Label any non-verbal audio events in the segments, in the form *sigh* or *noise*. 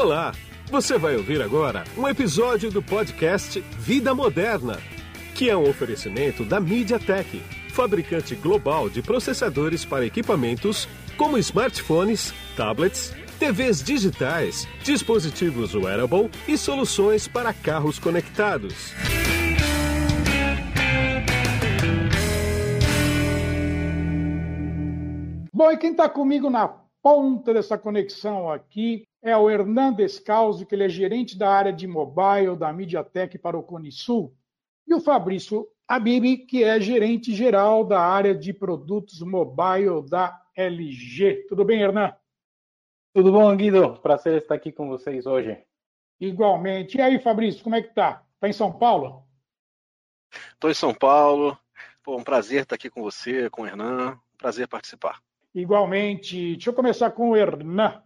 Olá! Você vai ouvir agora um episódio do podcast Vida Moderna, que é um oferecimento da MediaTek, fabricante global de processadores para equipamentos como smartphones, tablets, TVs digitais, dispositivos wearable e soluções para carros conectados. Bom, e quem está comigo na ponta dessa conexão aqui é o Hernandes Causi, que ele é gerente da área de mobile da MediaTek para o Cone Sul, e o Fabrício Abib, que é gerente geral da área de produtos mobile da LG. Tudo bem, Hernan? Tudo bom, Guido? Prazer estar aqui com vocês hoje. Igualmente. E aí, Fabrício, como é que tá? Tá em São Paulo? Estou em São Paulo. Pô, um prazer estar aqui com você, com o Hernan. Prazer participar. Igualmente. Deixa eu começar com o Hernan.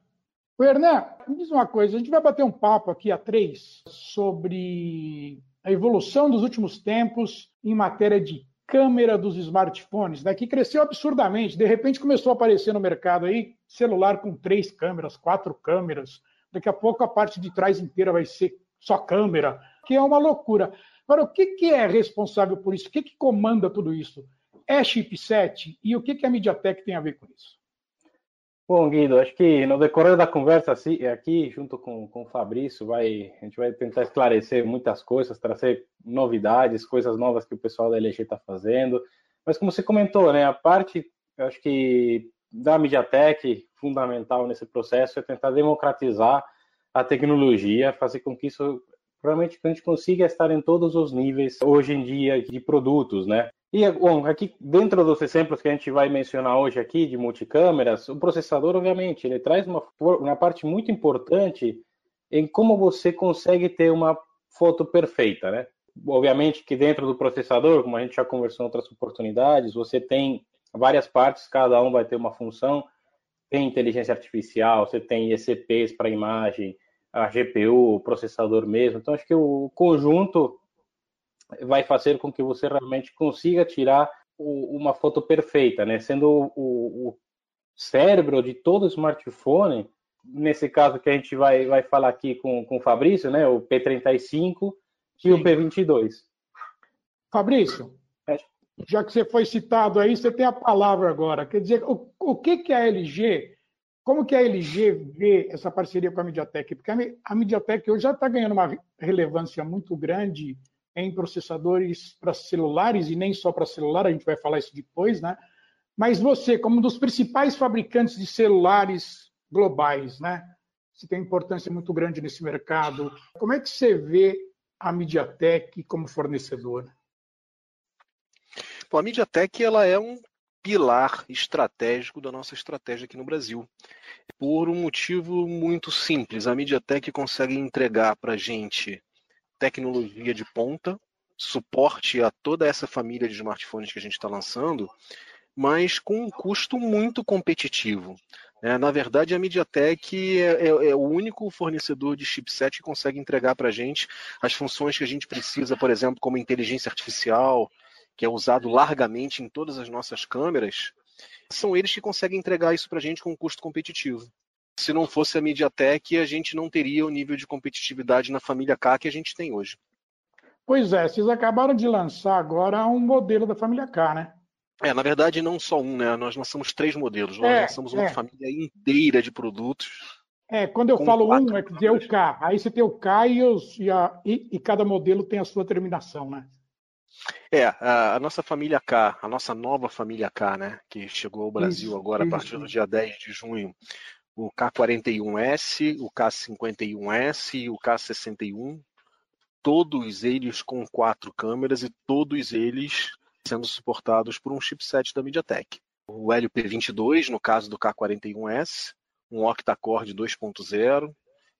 O Hernan, me diz uma coisa, a gente vai bater um papo aqui a três sobre a evolução dos últimos tempos em matéria de câmera dos smartphones, né, que cresceu absurdamente. De repente começou a aparecer no mercado aí celular com três câmeras, quatro câmeras. Daqui a pouco a parte de trás inteira vai ser só câmera, que é uma loucura. Agora, o que, é responsável por isso? O que comanda tudo isso? É chipset? E o que, que a MediaTek tem a ver com isso? Bom, Guido, acho que no decorrer da conversa aqui, junto com, com o Fabrício, vai, a gente vai tentar esclarecer muitas coisas, trazer novidades, coisas novas que o pessoal da LG está fazendo. Mas como você comentou, né, a parte, acho que da MediaTek, fundamental nesse processo, é tentar democratizar a tecnologia, fazer com que isso realmente a gente consiga estar em todos os níveis hoje em dia de produtos, né? E, bom, aqui dentro dos exemplos que a gente vai mencionar hoje aqui de multicâmeras, o processador, obviamente, ele traz uma, uma parte muito importante em como você consegue ter uma foto perfeita, né? Obviamente que dentro do processador, como a gente já conversou em outras oportunidades, você tem várias partes, cada um vai ter uma função. Tem inteligência artificial, você tem ECPs para imagem, a GPU, o processador mesmo. Então, acho que o conjunto vai fazer com que você realmente consiga tirar o, uma foto perfeita, né? Sendo o, o, cérebro de todo smartphone, nesse caso que a gente vai, vai falar aqui com, com o Fabrício, né? O P35 e Sim. o P22. Fabrício, é. já que você foi citado aí, você tem a palavra agora. Quer dizer, o, o que, que a LG, como que a LG vê essa parceria com a MediaTek? Porque a, a MediaTek hoje já está ganhando uma relevância muito grande em processadores para celulares e nem só para celular, a gente vai falar isso depois, né? Mas você, como um dos principais fabricantes de celulares globais, né? Você tem importância muito grande nesse mercado. Como é que você vê a MediaTek como fornecedor? Bom, a MediaTek ela é um pilar estratégico da nossa estratégia aqui no Brasil. Por um motivo muito simples, a MediaTek consegue entregar para a gente tecnologia de ponta, suporte a toda essa família de smartphones que a gente está lançando, mas com um custo muito competitivo. É, na verdade, a MediaTek é, é, é, o único fornecedor de chipset que consegue entregar para a gente as funções que a gente precisa, por exemplo, como inteligência artificial, que é usado largamente em todas as nossas câmeras. São eles que conseguem entregar isso para a gente com um custo competitivo se não fosse a MediaTek, a gente não teria o nível de competitividade na família K que a gente tem hoje. Pois é, vocês acabaram de lançar agora um modelo da família K, né? É, na verdade, não só um, né? Nós lançamos três modelos. Nós é, lançamos uma é. família inteira de produtos. É, quando eu falo um, é que dizer o K. Aí você tem o K e, os, e, a, e, e, cada modelo tem a sua terminação, né? É, a, a, nossa família K, a nossa nova família K, né? Que chegou ao Brasil isso, agora a partir do dia 10 de junho o K41S, o K51S e o K61, todos eles com quatro câmeras e todos eles sendo suportados por um chipset da MediaTek. O LP22, no caso do K41S, um octa-core 2.0,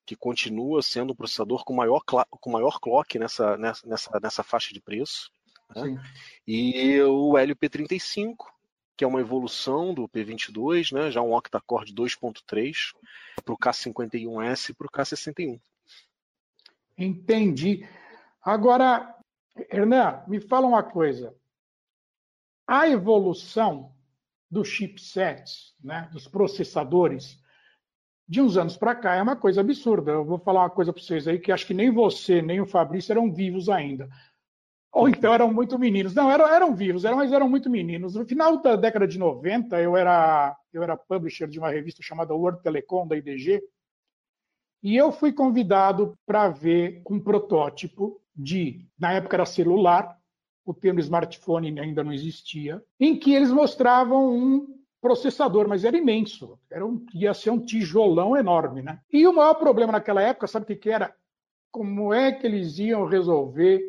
que continua sendo o processador com maior, com maior clock nessa, nessa, nessa faixa de preço. Né? E o LP35, que é uma evolução do P22, né, já um octa-core 2.3 para o K51S e para o K61. Entendi. Agora, Hernan, me fala uma coisa. A evolução dos chipsets, né, dos processadores, De uns anos para cá é uma coisa absurda. Eu vou falar uma coisa para vocês aí que acho que nem você nem o Fabrício eram vivos ainda. Ou então eram muito meninos. Não, eram, eram vivos, eram, mas eram muito meninos. No final da década de 90, eu era, eu era publisher de uma revista chamada World Telecom, da IDG, e eu fui convidado para ver um protótipo de, na época era celular, o termo smartphone ainda não existia, em que eles mostravam um processador, mas era imenso, era um, ia ser um tijolão enorme. Né? E o maior problema naquela época, sabe o que, que era? Como é que eles iam resolver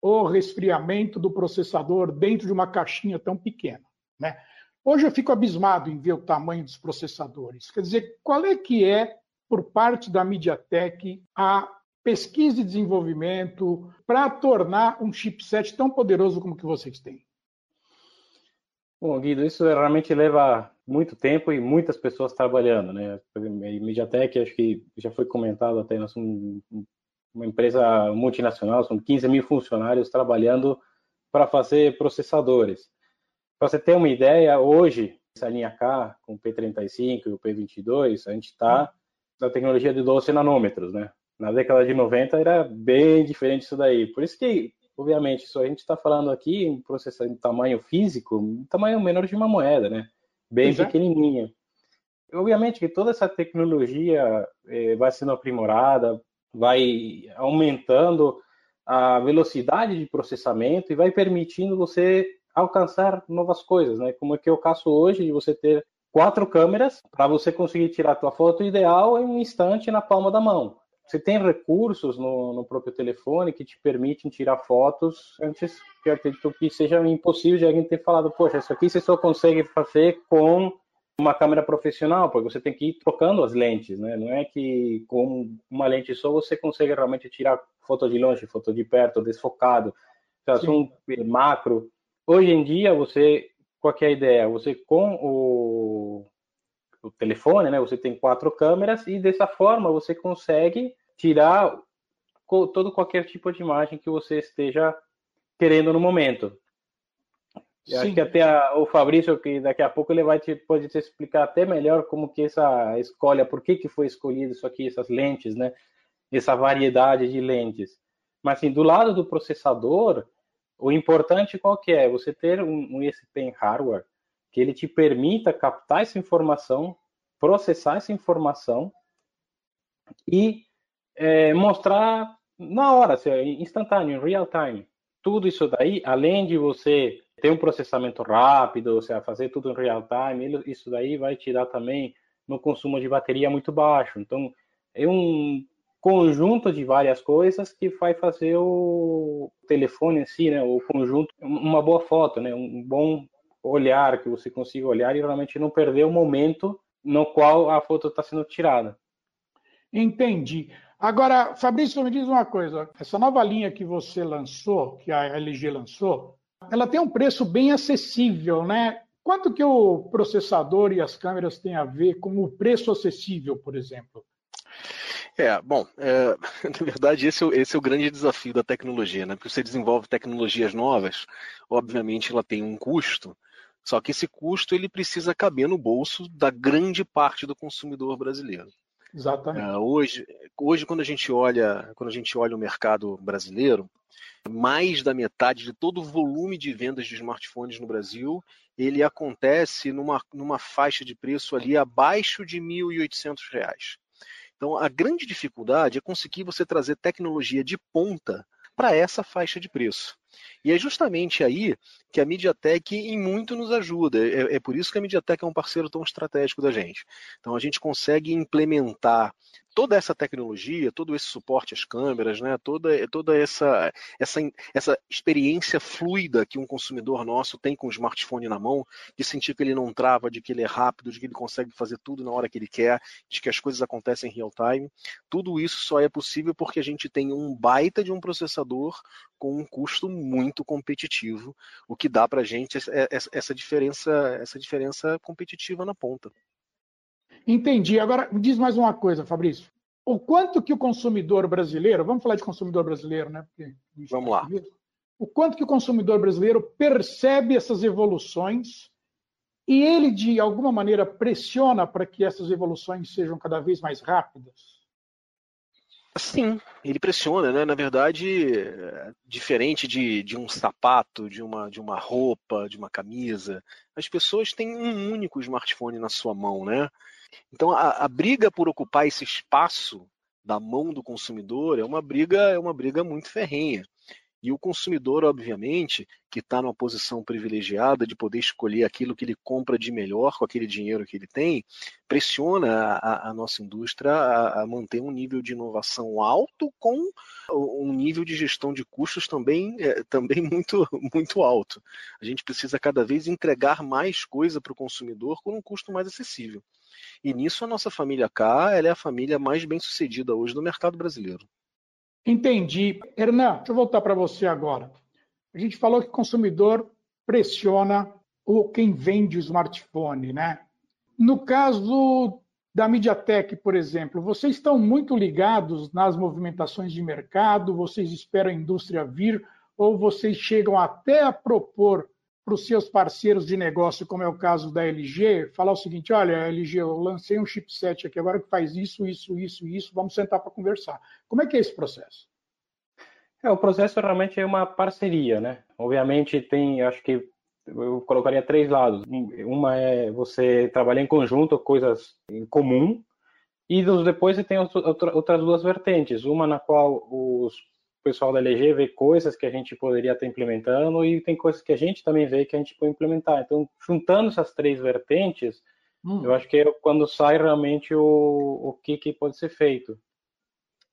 o resfriamento do processador dentro de uma caixinha tão pequena? Né? Hoje eu fico abismado em ver o tamanho dos processadores. Quer dizer, qual é que é, por parte da MediaTek, a pesquisa e desenvolvimento para tornar um chipset tão poderoso como que vocês têm? Bom, Guido, isso realmente leva muito tempo e muitas pessoas trabalhando, né? A MediaTek, acho que já foi comentado até, nós somos uma empresa multinacional, são 15 mil funcionários trabalhando para fazer processadores. Para você ter uma ideia, hoje, essa linha K, com o P35 e o P22, a gente está na tecnologia de 12 nanômetros, né? na década de 90 era bem diferente isso daí. Por isso que, obviamente, isso a gente está falando aqui em processamento de tamanho físico, um tamanho menor de uma moeda, né? Bem Exato. pequenininha. Obviamente que toda essa tecnologia eh, vai sendo aprimorada, vai aumentando a velocidade de processamento e vai permitindo você alcançar novas coisas, né? Como é que o caso hoje de você ter quatro câmeras para você conseguir tirar a tua foto ideal em um instante na palma da mão. Você tem recursos no, no, próprio telefone que te permitem tirar fotos antes que eu acredito que seja impossível de alguém ter falado, poxa, isso aqui você só consegue fazer com uma câmera profissional, porque você tem que ir trocando as lentes, né? Não é que com uma lente só você consegue realmente tirar foto de longe, foto de perto, desfocado, um macro. Hoje em dia, você, qual é a ideia? Você com o o telefone, né? Você tem quatro câmeras e dessa forma você consegue tirar todo qualquer tipo de imagem que você esteja querendo no momento. Eu acho que até a, o Fabrício, que daqui a pouco ele vai te, pode te explicar até melhor como que essa escolha, por que, que foi escolhido isso aqui, essas lentes, né? Essa variedade de lentes. Mas assim, do lado do processador, o importante qual que é? Você ter um, um hardware que ele te permita captar essa informação, processar essa informação e é, mostrar na hora, assim, instantâneo, em real time. Tudo isso daí, além de você ter um processamento rápido, ou seja, fazer tudo em real time, isso daí vai te dar também no consumo de bateria muito baixo. Então, é um conjunto de várias coisas que vai fazer o telefone em si, né, o conjunto, uma boa foto, né, um bom olhar, que você consiga olhar e realmente não perder o momento no qual a foto está sendo tirada. Entendi. Agora, Fabrício, me diz uma coisa. Essa nova linha que você lançou, que a LG lançou, ela tem um preço bem acessível, né? Quanto que o processador e as câmeras têm a ver com o preço acessível, por exemplo? É, bom, é, *laughs* na verdade esse é, esse é, o grande desafio da tecnologia, né? Porque você desenvolve tecnologias novas, obviamente ela tem um custo, só que esse custo ele precisa caber no bolso da grande parte do consumidor brasileiro. Exatamente. Uh, hoje, hoje quando a gente olha, quando a gente olha o mercado brasileiro, mais da metade de todo o volume de vendas de smartphones no Brasil, ele acontece numa, numa faixa de preço ali abaixo de R$ 1.800. Então, a grande dificuldade é conseguir você trazer tecnologia de ponta para essa faixa de preço. E é justamente aí que a MediaTek em muito nos ajuda. É, é, por isso que a MediaTek é um parceiro tão estratégico da gente. Então a gente consegue implementar toda essa tecnologia, todo esse suporte às câmeras, né, toda, toda essa, essa, essa experiência fluida que um consumidor nosso tem com o smartphone na mão, de sentir que ele não trava, de que ele é rápido, de que ele consegue fazer tudo na hora que ele quer, de que as coisas acontecem em real time, tudo isso só é possível porque a gente tem um baita de um processador com um custo muito competitivo, o que dá para a gente essa diferença, essa diferença competitiva na ponta. Entendi. Agora, diz mais uma coisa, Fabrício. O quanto que o consumidor brasileiro, vamos falar de consumidor brasileiro, né? Porque vamos lá. O quanto que o consumidor brasileiro percebe essas evoluções e ele, de alguma maneira, pressiona para que essas evoluções sejam cada vez mais rápidas? Sim, ele pressiona, né? Na verdade, diferente de, de um sapato, de uma, de uma roupa, de uma camisa, as pessoas têm um único smartphone na sua mão, né? Então a, a briga por ocupar esse espaço da mão do consumidor é uma briga, é uma briga muito ferrenha. E o consumidor, obviamente, que está numa posição privilegiada de poder escolher aquilo que ele compra de melhor com aquele dinheiro que ele tem, pressiona a, a nossa indústria a, a, manter um nível de inovação alto com um nível de gestão de custos também, é, também *laughs* muito, muito alto. A gente precisa cada vez entregar mais coisa para o consumidor com um custo mais acessível. E nisso a nossa família K ela é a família mais bem sucedida hoje no mercado brasileiro. Entendi. Hernan, deixa eu voltar para você agora. A gente falou que o consumidor pressiona o quem vende o smartphone, né? No caso da MediaTek, por exemplo, vocês estão muito ligados nas movimentações de mercado, vocês esperam a indústria vir, ou vocês chegam até a propor para os seus parceiros de negócio, como é o caso da LG, falar o seguinte: olha, LG, eu lancei um chipset aqui agora que faz isso, isso, isso, isso, vamos sentar para conversar. Como é que é esse processo? É, o processo realmente é uma parceria, né? Obviamente tem, acho que eu colocaria três lados. Uma é você trabalhar em conjunto, coisas em comum, e depois você tem outras duas vertentes. Uma na qual os pessoal da LG vê coisas que a gente poderia estar implementando e tem coisas que a gente também vê que a gente pode implementar. Então, juntando essas três vertentes, hum. eu acho que é quando sai realmente o, o que, que pode ser feito.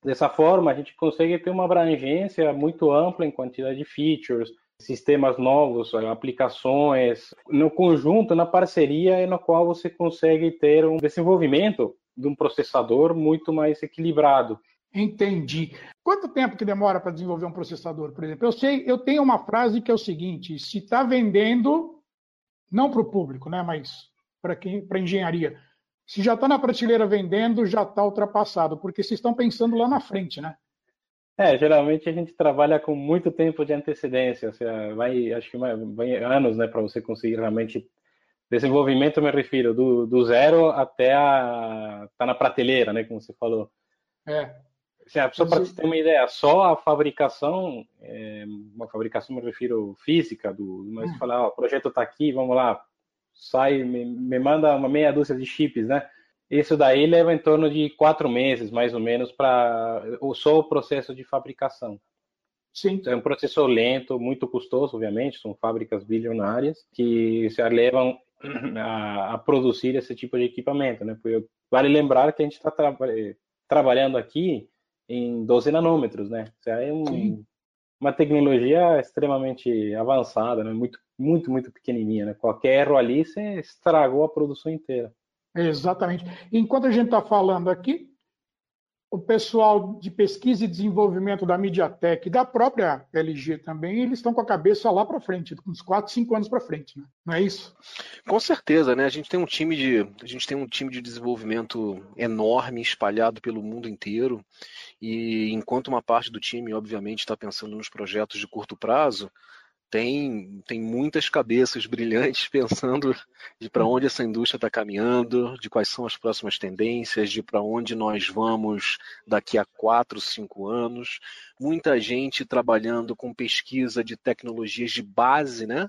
Dessa forma, a gente consegue ter uma abrangência muito ampla em quantidade de features, sistemas novos, aplicações, no conjunto, na parceria, no qual você consegue ter um desenvolvimento de um processador muito mais equilibrado. Entendi. Quanto tempo que demora para desenvolver um processador, por exemplo? Eu sei, eu tenho uma frase que é o seguinte: se está vendendo, não para o público, né, mas para quem, para engenharia, se já está na prateleira vendendo, já está ultrapassado, porque vocês estão pensando lá na frente, né? É, geralmente a gente trabalha com muito tempo de antecedência, ou seja, vai, acho que vai, anos, né, para você conseguir realmente desenvolvimento, me refiro, do, do zero até a tá na prateleira, né, como você falou. É. Assim, só para você ter uma ideia, só a fabricação, é, uma fabricação me refiro física, do, mas hum. falar, ó, o projeto está aqui, vamos lá, sai, me, me, manda uma meia dúzia de chips, né? Isso daí leva em torno de quatro meses, mais ou menos, para só o processo de fabricação. Sim. É um processo lento, muito custoso, obviamente, são fábricas bilionárias que se levam a, a produzir esse tipo de equipamento, né? Porque vale lembrar que a gente está tra trabalhando aqui em 12 nanômetros, né? Isso é um, uma tecnologia extremamente avançada, né? muito, muito, muito pequenininha. Né? Qualquer erro ali, você estragou a produção inteira. Exatamente. Enquanto a gente está falando aqui, o pessoal de pesquisa e desenvolvimento da MediaTek e da própria LG também, eles estão com a cabeça lá para frente, uns 4, 5 anos para frente, né? não é isso? Com certeza, né? A gente tem um time de a gente tem um time de desenvolvimento enorme espalhado pelo mundo inteiro e enquanto uma parte do time, obviamente, está pensando nos projetos de curto prazo, tem, tem muitas cabeças brilhantes *laughs* pensando de para onde essa indústria está caminhando, de quais são as próximas tendências, de para onde nós vamos daqui a quatro, cinco anos. Muita gente trabalhando com pesquisa de tecnologias de base, né?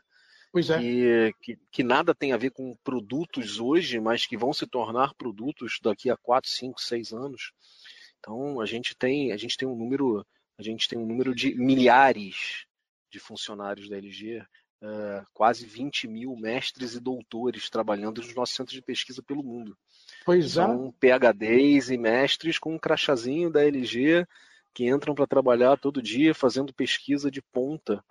Pois é. Que, que, que, nada tem a ver com produtos hoje, mas que vão se tornar produtos daqui a quatro, cinco, seis anos. Então a gente tem a gente tem um número a gente tem um número de milhares de funcionários da LG, uh, quase 20 mil mestres e doutores trabalhando nos nossos centros de pesquisa pelo mundo. Pois é. São é. PHDs e mestres com um crachazinho da LG que entram para trabalhar todo dia fazendo pesquisa de ponta,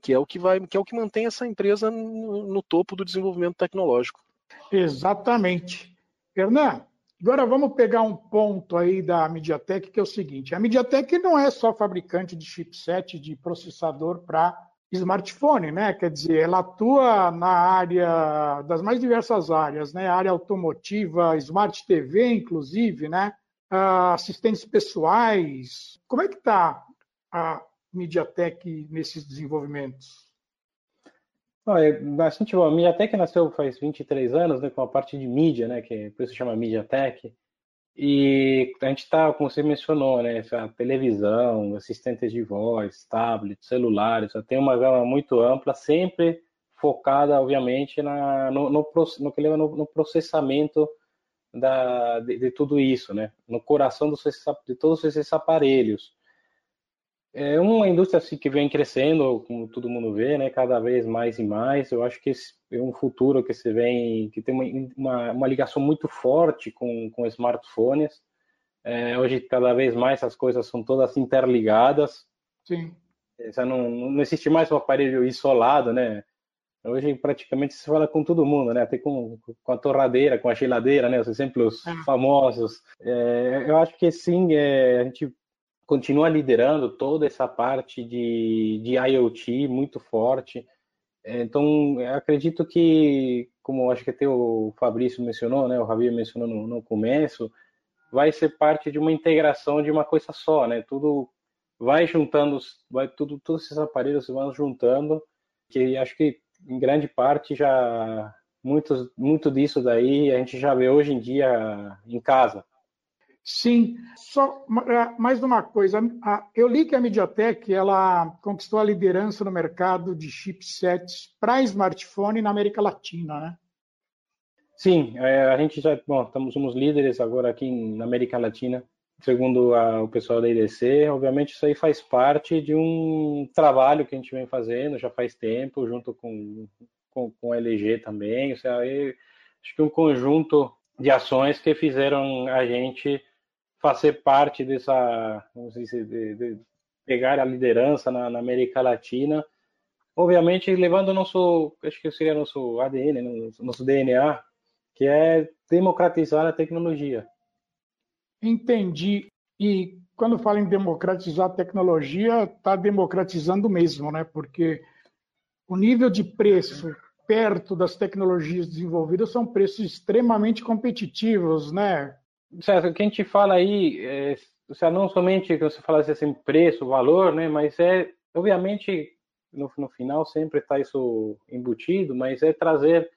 que é o que vai, que é o que mantém essa empresa no, no topo do desenvolvimento tecnológico. Exatamente. Hernan, Agora vamos pegar um ponto aí da MediaTek, que é o seguinte: a MediaTek não é só fabricante de chipset de processador para smartphone, né? Quer dizer, ela atua na área das mais diversas áreas, né? Área automotiva, smart TV, inclusive, né? assistentes pessoais. Como é que está a MediaTek nesses desenvolvimentos? A, gente, a MediaTek nasceu faz 23 anos, né, com a parte de mídia, né, que por isso chama MediaTek. E a gente está, como você mencionou, né, a televisão, assistentes de voz, tablets, celulares, tem uma gama muito ampla, sempre focada, obviamente, na, no, no, no que leva no, no processamento da, de, de, tudo isso, né, no coração dos, de todos esses aparelhos. É uma indústria assim, que vem crescendo, como todo mundo vê, né, cada vez mais e mais. Eu acho que esse é um futuro que se vem, que tem uma, uma, uma ligação muito forte com, com smartphones. É, hoje, cada vez mais, as coisas são todas interligadas. Sim. Já não, não existe mais um aparelho isolado, né? Hoje, praticamente, se fala com todo mundo, né? Até com, com a torradeira, com a geladeira, né? Os exemplos é. famosos. É, eu acho que, sim, é, a gente continua liderando toda essa parte de, de IoT muito forte. Então, acredito que, como acho que até o Fabrício mencionou, né, o Rabi mencionou no, no, começo, vai ser parte de uma integração de uma coisa só, né? Tudo vai juntando, vai tudo, todos esses aparelhos vão juntando, que acho que em grande parte já muito, muito disso daí a gente já vê hoje em dia em casa. Sim, só é, mais uma coisa. Eu li que a MediaTek ela conquistou a liderança no mercado de chipsets para smartphone na América Latina, né? Sim, é, a gente já bom, estamos somos líderes agora aqui na América Latina, segundo a, o pessoal da IDC. Obviamente isso aí faz parte de um trabalho que a gente vem fazendo já faz tempo, junto com com, com a LG também. Seja, aí, acho que um conjunto de ações que fizeram a gente fazer parte dessa, vamos dizer, de, de pegar a liderança na, na, América Latina, obviamente levando o nosso, acho que seria nosso ADN, né, nosso DNA, que é democratizar a tecnologia. Entendi. E quando fala em democratizar a tecnologia, está democratizando mesmo, né? Porque o nível de preço perto das tecnologias desenvolvidas são preços extremamente competitivos, né? César, o que a gente fala aí, é, não somente que você fala assim, preço, valor, né, mas é, obviamente, no, no final sempre está isso embutido, mas é trazer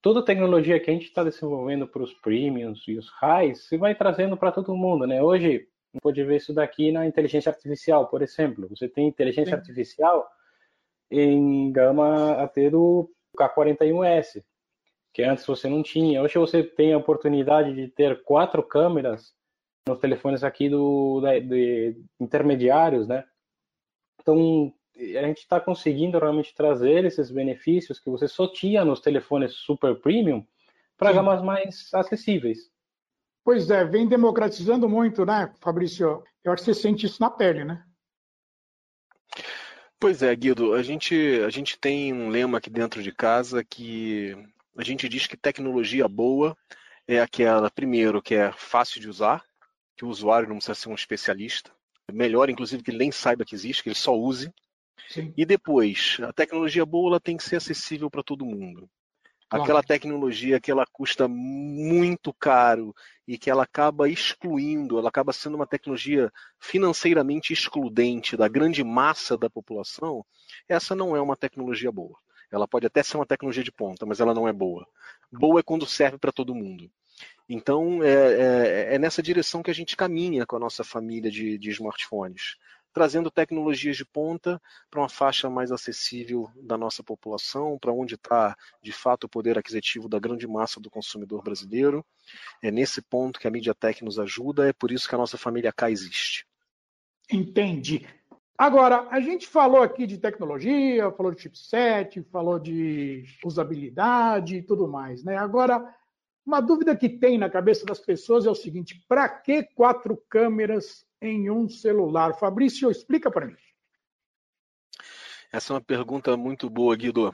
toda a tecnologia que a gente está desenvolvendo para os premiums e os highs, você vai trazendo para todo mundo, né? Hoje, pode ver isso daqui na inteligência artificial, por exemplo. Você tem inteligência Sim. artificial em gama até do K41S que antes você não tinha. Hoje você tem a oportunidade de ter quatro câmeras nos telefones aqui do da, de intermediários, né? Então a gente está conseguindo realmente trazer esses benefícios que você só tinha nos telefones super premium para gamas mais acessíveis. Pois é, vem democratizando muito, né, Fabrício? Eu acho que você sente isso na pele, né? Pois é, Guido, a gente, a gente tem um lema aqui dentro de casa que a gente diz que tecnologia boa é aquela, primeiro, que é fácil de usar, que o usuário não precisa ser um especialista. Melhor, inclusive, que ele nem saiba que existe, que ele só use. Sim. E depois, a tecnologia boa ela tem que ser acessível para todo mundo. Claro. Aquela tecnologia que ela custa muito caro e que ela acaba excluindo, ela acaba sendo uma tecnologia financeiramente excludente da grande massa da população, essa não é uma tecnologia boa. Ela pode até ser uma tecnologia de ponta, mas ela não é boa. Boa é quando serve para todo mundo. Então, é, é, é, nessa direção que a gente caminha com a nossa família de, de smartphones, trazendo tecnologias de ponta para uma faixa mais acessível da nossa população, para onde está, de fato, o poder aquisitivo da grande massa do consumidor brasileiro. É nesse ponto que a MediaTek nos ajuda, é por isso que a nossa família K existe. Entendi. Agora, a gente falou aqui de tecnologia, falou de chipset, falou de usabilidade e tudo mais, né? Agora, uma dúvida que tem na cabeça das pessoas é o seguinte: para que quatro câmeras em um celular? Fabrício, explica para mim. Essa é uma pergunta muito boa, Guido.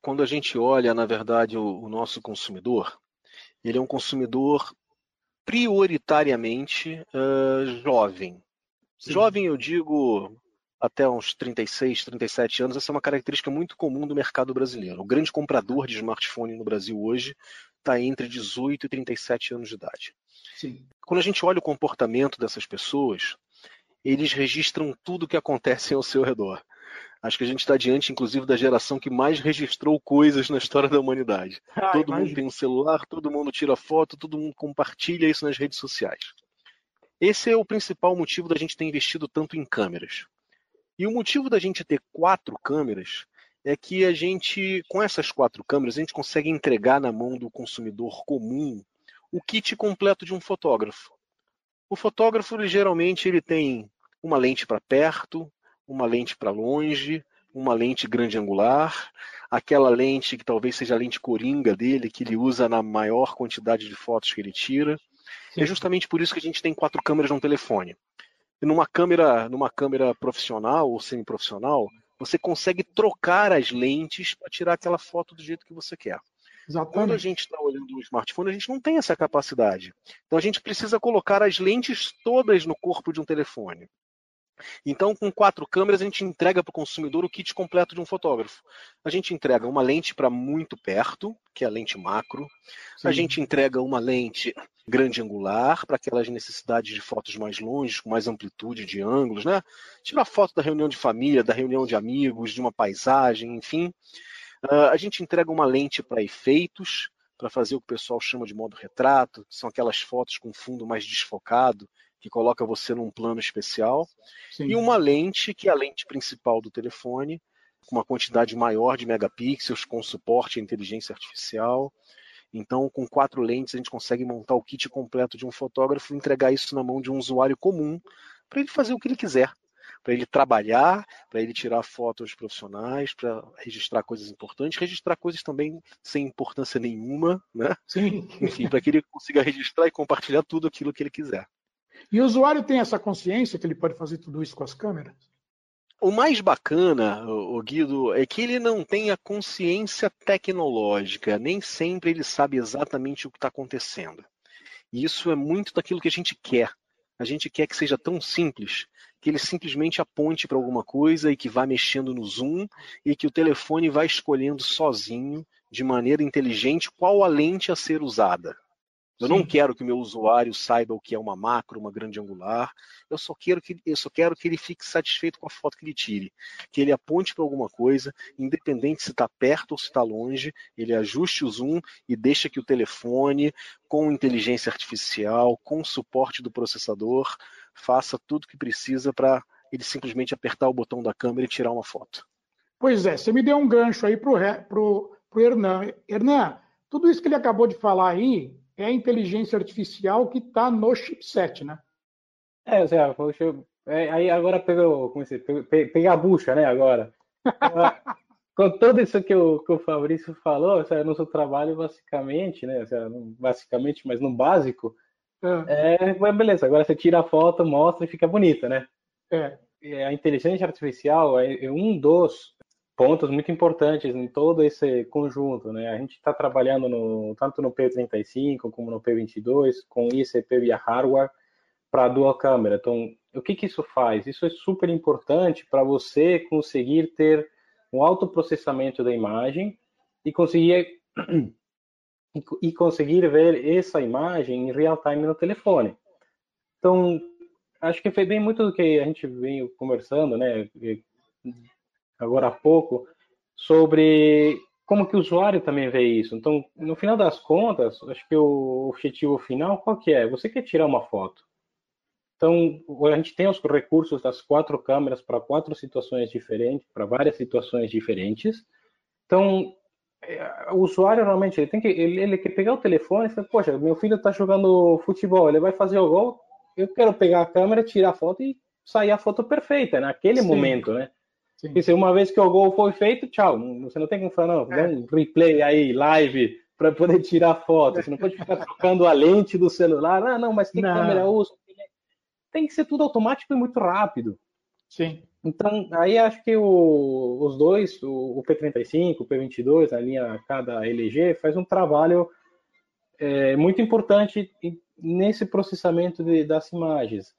Quando a gente olha, na verdade, o, o nosso consumidor, ele é um consumidor prioritariamente uh, jovem. Sim. Jovem, eu digo até uns 36, 37 anos, essa é uma característica muito comum do mercado brasileiro. O grande comprador de smartphone no Brasil hoje está entre 18 e 37 anos de idade. Sim. Quando a gente olha o comportamento dessas pessoas, eles registram tudo o que acontece ao seu redor. Acho que a gente está diante, inclusive, da geração que mais registrou coisas na história da humanidade. *laughs* Ah, todo imagina. mundo tem um celular, todo mundo tira foto, todo mundo compartilha isso nas redes sociais. Esse é o principal motivo da gente ter investido tanto em câmeras. E o motivo da gente ter quatro câmeras é que a gente, com essas quatro câmeras, a gente consegue entregar na mão do consumidor comum o kit completo de um fotógrafo. O fotógrafo, ele, geralmente, ele tem uma lente para perto, uma lente para longe, uma lente grande angular, aquela lente que talvez seja a lente coringa dele, que ele usa na maior quantidade de fotos que ele tira. Sim. É justamente por isso que a gente tem quatro câmeras num telefone. E numa câmera, numa câmera profissional ou semi-profissional, você consegue trocar as lentes para tirar aquela foto do jeito que você quer. Exatamente. Quando a gente está olhando o smartphone, a gente não tem essa capacidade. Então a gente precisa colocar as lentes todas no corpo de um telefone. Então, com quatro câmeras, a gente entrega para o consumidor o kit completo de um fotógrafo. A gente entrega uma lente para muito perto, que é a lente macro. Sim. A gente entrega uma lente grande angular, para aquelas necessidades de fotos mais longe, com mais amplitude de ângulos, né? Tirar foto da reunião de família, da reunião de amigos, de uma paisagem, enfim. Uh, a gente entrega uma lente para efeitos, para fazer o que o pessoal chama de modo retrato, que são aquelas fotos com fundo mais desfocado, que coloca você num plano especial, Sim. e uma lente que é a lente principal do telefone, com uma quantidade maior de megapixels, com suporte à inteligência artificial. Então, com quatro lentes, a gente consegue montar o kit completo de um fotógrafo e entregar isso na mão de um usuário comum, para ele fazer o que ele quiser. Para ele trabalhar, para ele tirar fotos profissionais, para registrar coisas importantes, registrar coisas também sem importância nenhuma, né? Sim. Enfim, para que ele consiga registrar e compartilhar tudo aquilo que ele quiser. E o usuário tem essa consciência que ele pode fazer tudo isso com as câmeras? O mais bacana, o Guido, é que ele não tem a consciência tecnológica, nem sempre ele sabe exatamente o que está acontecendo. E isso é muito daquilo que a gente quer. A gente quer que seja tão simples que ele simplesmente aponte para alguma coisa e que vá mexendo no zoom e que o telefone vá escolhendo sozinho, de maneira inteligente, qual a lente a ser usada. Eu Sim. não quero que o meu usuário saiba o que é uma macro, uma grande angular. Eu só quero que eu só quero que ele fique satisfeito com a foto que ele tire, que ele aponte para alguma coisa, independente se está perto ou se está longe, ele ajuste o zoom e deixa que o telefone, com inteligência artificial, com suporte do processador, faça tudo o que precisa para ele simplesmente apertar o botão da câmera e tirar uma foto. Pois é, você me deu um gancho aí para o Hernan. Hernan, tudo isso que ele acabou de falar aí é a inteligência artificial que está no chipset, né? É, ou seja, é, aí agora pegou, como se pega a bucha, né? Agora. *laughs* Com tudo isso que o, que o Fabrício falou, seja, no seu trabalho, basicamente, né? Seja, basicamente, mas no básico, é. é, beleza. Agora você tira a foto, mostra e fica bonita, né? É. A inteligência artificial é um dos pontos muito importantes em todo esse conjunto, né? A gente está trabalhando no, tanto no P35 como no P22 com ICP via hardware para dual câmera. Então, o que, que isso faz? Isso é super importante para você conseguir ter um alto processamento da imagem e conseguir *clears throat* e conseguir ver essa imagem em real time no telefone. Então, acho que foi bem muito do que a gente veio conversando, né? Agora há pouco, sobre como que o usuário também vê isso. Então, no final das contas, acho que o objetivo final qual que é? Você quer tirar uma foto. Então, a gente tem os recursos das quatro câmeras para quatro situações diferentes, para várias situações diferentes. Então, é, o usuário realmente ele tem que ele, ele quer pegar o telefone e falar, poxa, meu filho está jogando futebol, ele vai fazer o gol, eu quero pegar a câmera, tirar a foto e sair a foto perfeita naquele Sim. momento, né? Porque uma vez que o gol foi feito, tchau. Você não tem como falar, não, é. um replay aí, live, para poder tirar foto. Você não pode ficar trocando a lente do celular. Ah, não, mas que não. câmera usa? Tem que ser tudo automático e muito rápido. Sim. Então, aí acho que o, os dois, o, o, P35, o P22, a linha cada LG, faz um trabalho é, muito importante nesse processamento de, das imagens.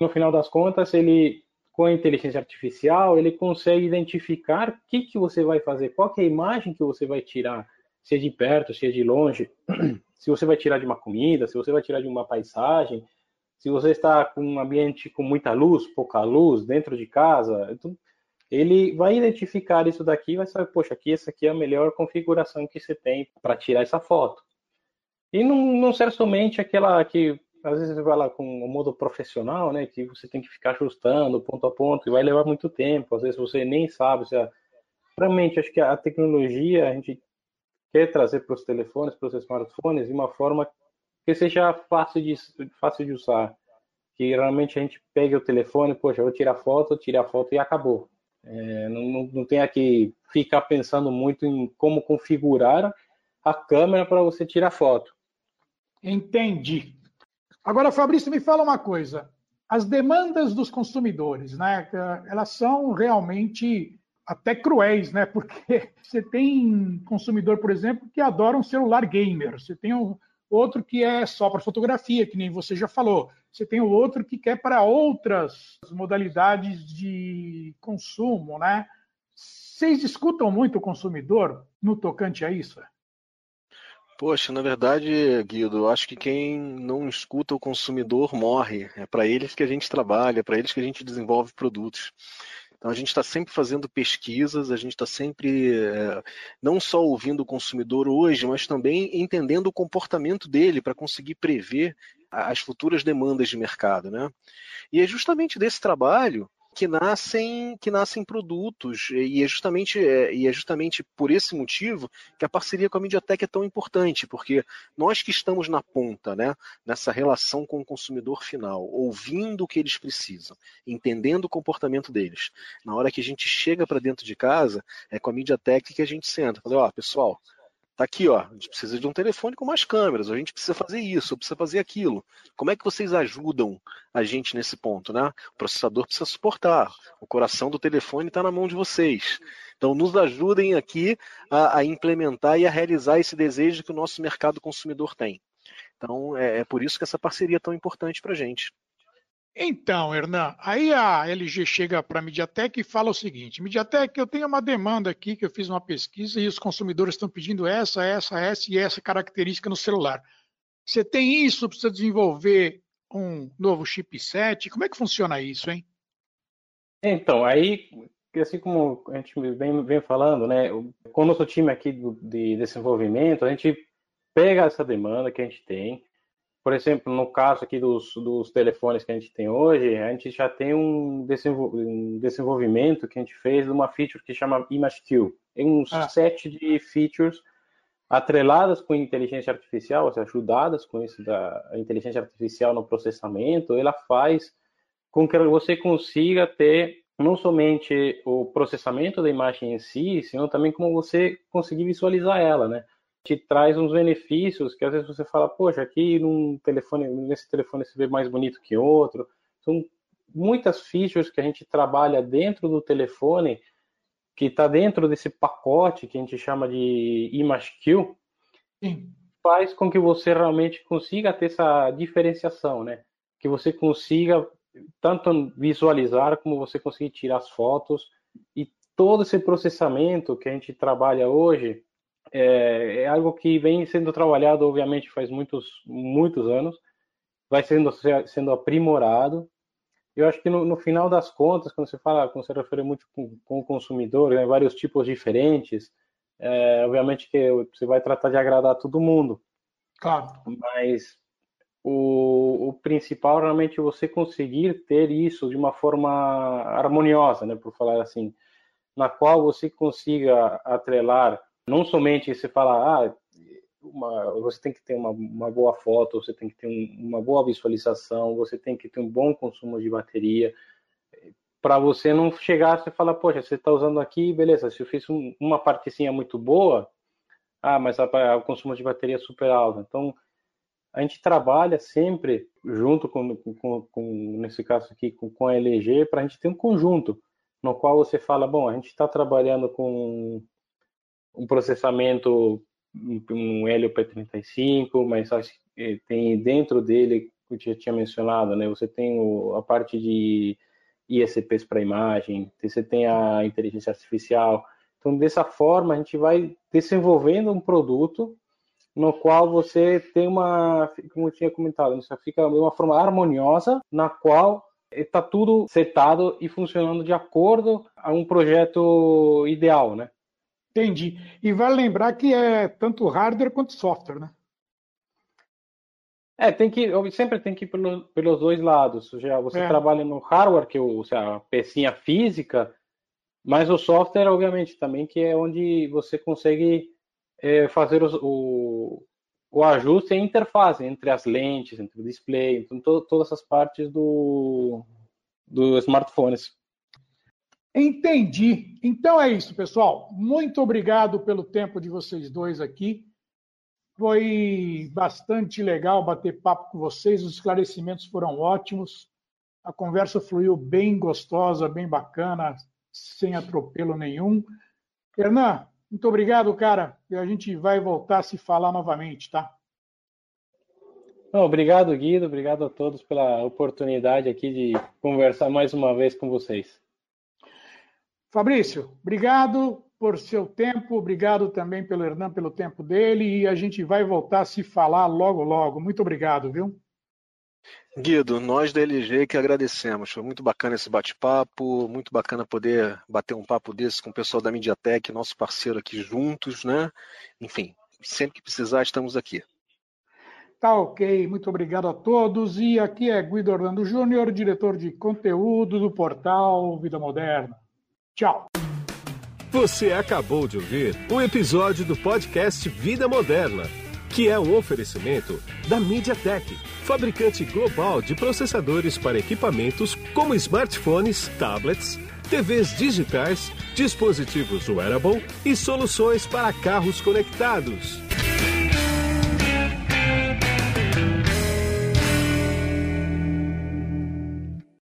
No final das contas, ele com a inteligência artificial, ele consegue identificar o que, que você vai fazer, qual é a imagem que você vai tirar, se é de perto, se é de longe, *clears throat* se você vai tirar de uma comida, se você vai tirar de uma paisagem, se você está com um ambiente com muita luz, pouca luz, dentro de casa. Então, ele vai identificar isso daqui vai saber, poxa, aqui essa aqui é a melhor configuração que você tem para tirar essa foto. E não, não ser somente aquela que às vezes vai lá com o modo profissional, né, que você tem que ficar ajustando ponto a ponto, e vai levar muito tempo, às vezes você nem sabe se realmente acho que a tecnologia a gente quer trazer para os telefones, para os smartphones de uma forma que seja fácil de fácil de usar, que realmente a gente pegue o telefone, poxa, eu vou tirar foto, tirar foto e acabou. É, não, não tenha que ficar pensando muito em como configurar a câmera para você tirar foto. Entendi. Agora, Fabrício, me fala uma coisa. As demandas dos consumidores, né? Elas são realmente até cruéis, né? Porque *laughs* você tem consumidor, por exemplo, que adora um celular gamer. Você tem um outro que é só para fotografia, que nem você já falou. Você tem o outro que quer para outras modalidades de consumo, né? Vocês escutam muito o consumidor no tocante a isso? Poxa, na verdade, Guido, acho que quem não escuta o consumidor morre. É para eles que a gente trabalha, é para eles que a gente desenvolve produtos. Então a gente está sempre fazendo pesquisas, a gente está sempre é, não só ouvindo o consumidor hoje, mas também entendendo o comportamento dele para conseguir prever as futuras demandas de mercado, né? E é justamente desse trabalho que nascem que nascem produtos. E é justamente é, e é justamente por esse motivo que a parceria com a Mediatek é tão importante porque nós que estamos na ponta né nessa relação com o consumidor final ouvindo o que eles precisam entendendo o comportamento deles na hora que a gente chega para dentro de casa é com a Mediatek que a gente senta fala ó pessoal Tá aqui, ó. A gente precisa de um telefone com mais câmeras, a gente precisa fazer isso, precisa fazer aquilo. Como é que vocês ajudam a gente nesse ponto, né? O processador precisa suportar, o coração do telefone está na mão de vocês. Então, nos ajudem aqui a, a, implementar e a realizar esse desejo que o nosso mercado consumidor tem. Então, é, é por isso que essa parceria é tão importante para a gente. Então, Hernan, aí a LG chega para a Mediatek e fala o seguinte: Mediatek, eu tenho uma demanda aqui que eu fiz uma pesquisa e os consumidores estão pedindo essa, essa, essa e essa característica no celular. Você tem isso? Precisa desenvolver um novo chipset? Como é que funciona isso, hein? Então, aí, assim como a gente vem, vem falando, né, com o nosso time aqui de desenvolvimento, a gente pega essa demanda que a gente tem, por exemplo, no caso aqui dos, dos telefones que a gente tem hoje, a gente já tem um, desenvolvimento que a gente fez de uma feature que chama ImageQ. Tem um ah. set de features atreladas com inteligência artificial, ou seja, ajudadas com isso da inteligência artificial no processamento, ela faz com que você consiga ter não somente o processamento da imagem em si, senão também como você conseguir visualizar ela, né? Te traz uns benefícios que às vezes você fala, poxa, aqui num telefone, nesse telefone se vê mais bonito que outro. São muitas features que a gente trabalha dentro do telefone, que está dentro desse pacote que a gente chama de ImageQ, faz com que você realmente consiga ter essa diferenciação, né? Que você consiga tanto visualizar como você conseguir tirar as fotos e todo esse processamento que a gente trabalha hoje é, é, algo que vem sendo trabalhado, obviamente, faz muitos, muitos anos, vai sendo, sendo aprimorado. Eu acho que no, no final das contas, quando você fala, quando você refere muito com, com o consumidor, né, vários tipos diferentes, é, obviamente que você vai tratar de agradar todo mundo. Claro. Mas o, o, principal realmente é você conseguir ter isso de uma forma harmoniosa, né, por falar assim, na qual você consiga atrelar não somente você fala, ah, uma, você tem que ter uma, uma, boa foto, você tem que ter um, uma boa visualização, você tem que ter um bom consumo de bateria, para você não chegar e falar, poxa, você está usando aqui, beleza, se eu fiz um, uma partezinha muito boa, ah, mas a, a, o consumo de bateria é super alto. Então, a gente trabalha sempre junto com, com, com nesse caso aqui, com, com a LG, para a gente ter um conjunto no qual você fala, bom, a gente está trabalhando com um processamento, um Helio P35, mas tem dentro dele, que eu já tinha mencionado, né? Você tem o, a parte de ISPs para imagem, você tem a inteligência artificial. Então, dessa forma, a gente vai desenvolvendo um produto no qual você tem uma, como eu tinha comentado, você fica de uma forma harmoniosa, na qual está tudo setado e funcionando de acordo a um projeto ideal, né? Entendi. E vale lembrar que é tanto hardware quanto software, né? É, tem que, sempre tem que ir pelo, pelos dois lados. Já você é. trabalha no hardware, que é o, a pecinha física, mas o software, obviamente, também, que é onde você consegue é, fazer os, o, o ajuste e a interface entre as lentes, entre o display, então to, todas essas partes do, do smartphones. Entendi. Então é isso, pessoal. Muito obrigado pelo tempo de vocês dois aqui. Foi bastante legal bater papo com vocês, os esclarecimentos foram ótimos. A conversa fluiu bem gostosa, bem bacana, sem atropelo nenhum. Hernan, muito obrigado, cara. E a gente vai voltar a se falar novamente, tá? obrigado, Guido. Obrigado a todos pela oportunidade aqui de conversar mais uma vez com vocês. Fabrício, obrigado por seu tempo, obrigado também pelo Hernan pelo tempo dele e a gente vai voltar a se falar logo, logo. Muito obrigado, viu? Guido, nós da LG que agradecemos. Foi muito bacana esse bate-papo, muito bacana poder bater um papo desse com o pessoal da Mediatek, nosso parceiro aqui juntos, né? Enfim, sempre que precisar, estamos aqui. Tá ok, muito obrigado a todos. E aqui é Guido Orlando Júnior, diretor de conteúdo do portal Vida Moderna. Tchau. Você acabou de ouvir um episódio do podcast Vida Moderna que é um oferecimento da MediaTek, fabricante global de processadores para equipamentos como smartphones, tablets, TVs digitais, dispositivos wearable e soluções para carros conectados.